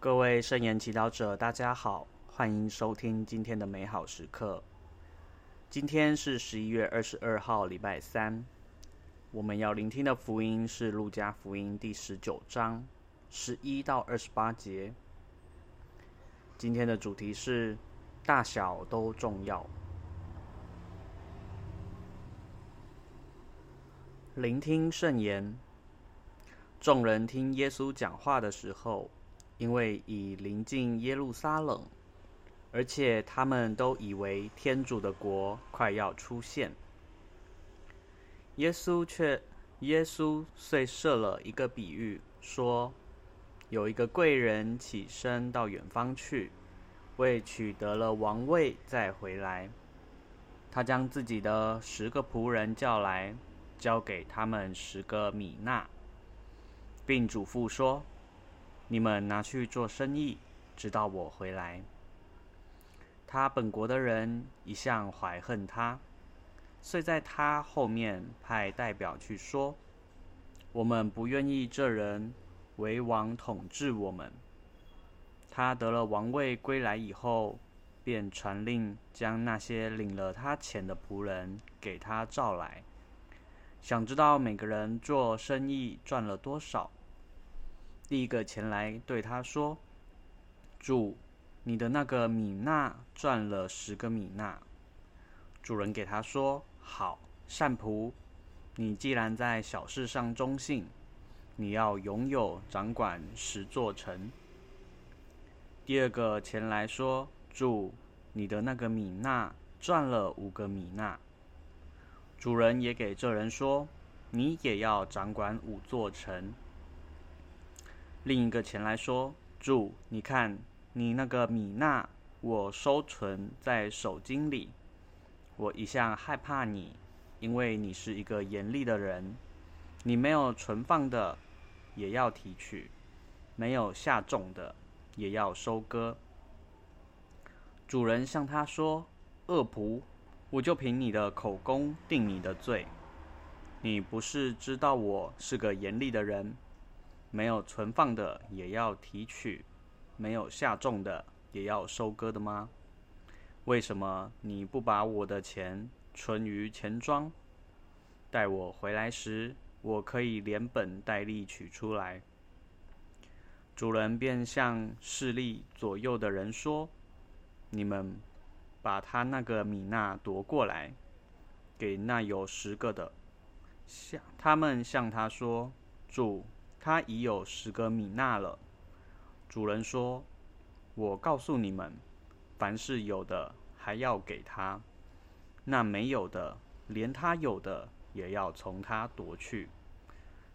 各位圣言祈祷者，大家好，欢迎收听今天的美好时刻。今天是十一月二十二号，礼拜三。我们要聆听的福音是《路加福音》第十九章十一到二十八节。今天的主题是大小都重要。聆听圣言。众人听耶稣讲话的时候，因为已临近耶路撒冷，而且他们都以为天主的国快要出现，耶稣却耶稣遂设了一个比喻，说：有一个贵人起身到远方去，为取得了王位再回来，他将自己的十个仆人叫来，交给他们十个米纳，并嘱咐说。你们拿去做生意，直到我回来。他本国的人一向怀恨他，遂在他后面派代表去说：“我们不愿意这人为王统治我们。”他得了王位归来以后，便传令将那些领了他钱的仆人给他召来，想知道每个人做生意赚了多少。第一个前来对他说：“主，你的那个米纳赚了十个米纳。”主人给他说：“好，善仆，你既然在小事上忠信，你要拥有掌管十座城。”第二个前来说：“主，你的那个米纳赚了五个米纳。”主人也给这人说：“你也要掌管五座城。”另一个前来说：“主，你看你那个米纳，我收存在手巾里。我一向害怕你，因为你是一个严厉的人。你没有存放的，也要提取；没有下种的，也要收割。”主人向他说：“恶仆，我就凭你的口供定你的罪。你不是知道我是个严厉的人？”没有存放的也要提取，没有下种的也要收割的吗？为什么你不把我的钱存于钱庄？待我回来时，我可以连本带利取出来。主人便向势力左右的人说：“你们把他那个米纳夺过来，给那有十个的。”向他们向他说：“主。”他已有十个米纳了。主人说：“我告诉你们，凡是有的，还要给他；那没有的，连他有的也要从他夺去。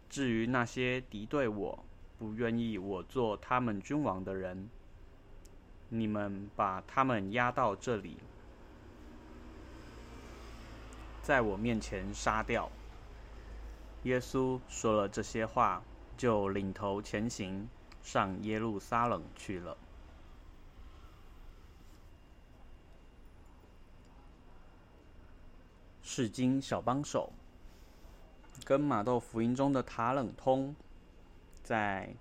至于那些敌对我、不愿意我做他们君王的人，你们把他们押到这里，在我面前杀掉。”耶稣说了这些话。就领头前行，上耶路撒冷去了。释经小帮手，跟马窦福音中的塔冷通，在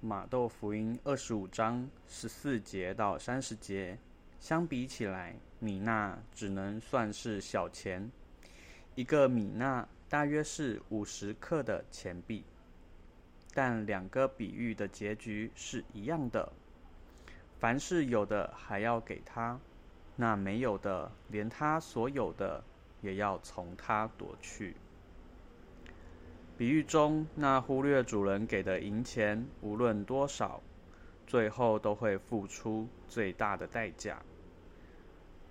马窦福音二十五章十四节到三十节相比起来，米娜只能算是小钱，一个米纳。大约是五十克的钱币，但两个比喻的结局是一样的。凡是有的，还要给他；那没有的，连他所有的也要从他夺去。比喻中那忽略主人给的银钱，无论多少，最后都会付出最大的代价。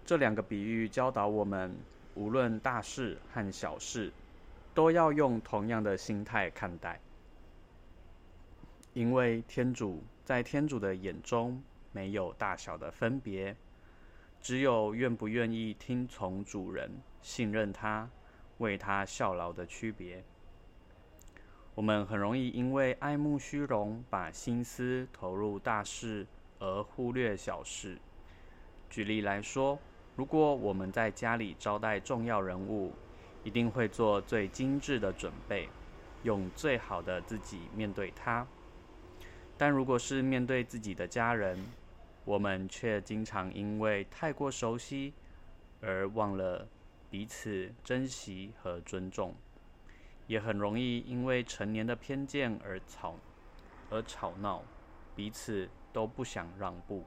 这两个比喻教导我们，无论大事和小事。都要用同样的心态看待，因为天主在天主的眼中没有大小的分别，只有愿不愿意听从主人、信任他、为他效劳的区别。我们很容易因为爱慕虚荣，把心思投入大事而忽略小事。举例来说，如果我们在家里招待重要人物，一定会做最精致的准备，用最好的自己面对他。但如果是面对自己的家人，我们却经常因为太过熟悉而忘了彼此珍惜和尊重，也很容易因为成年的偏见而吵而吵闹，彼此都不想让步。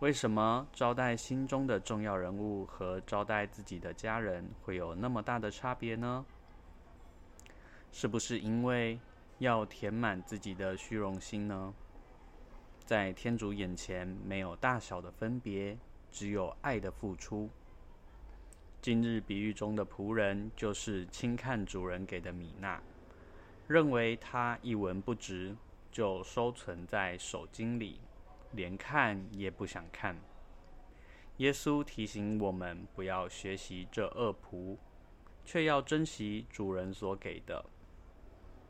为什么招待心中的重要人物和招待自己的家人会有那么大的差别呢？是不是因为要填满自己的虚荣心呢？在天主眼前，没有大小的分别，只有爱的付出。今日比喻中的仆人，就是轻看主人给的米纳，认为他一文不值，就收存在手巾里。连看也不想看。耶稣提醒我们，不要学习这恶仆，却要珍惜主人所给的，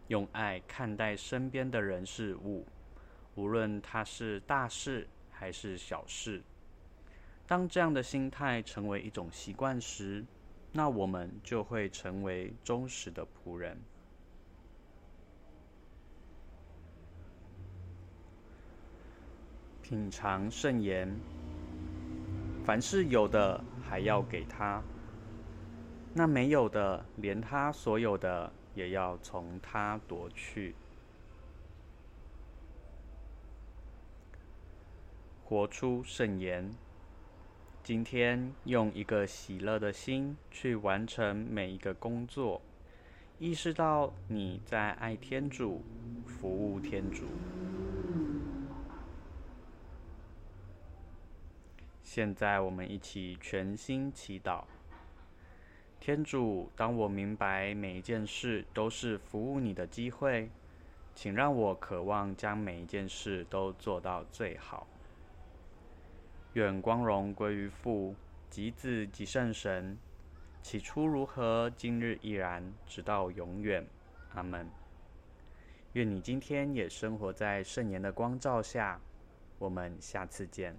用爱看待身边的人事物，无论它是大事还是小事。当这样的心态成为一种习惯时，那我们就会成为忠实的仆人。品尝圣言，凡是有的，还要给他；那没有的，连他所有的也要从他夺去。活出圣言，今天用一个喜乐的心去完成每一个工作，意识到你在爱天主，服务天主。现在我们一起全心祈祷。天主，当我明白每一件事都是服务你的机会，请让我渴望将每一件事都做到最好。愿光荣归于父、及子、及圣神。起初如何，今日依然，直到永远。阿门。愿你今天也生活在圣言的光照下。我们下次见。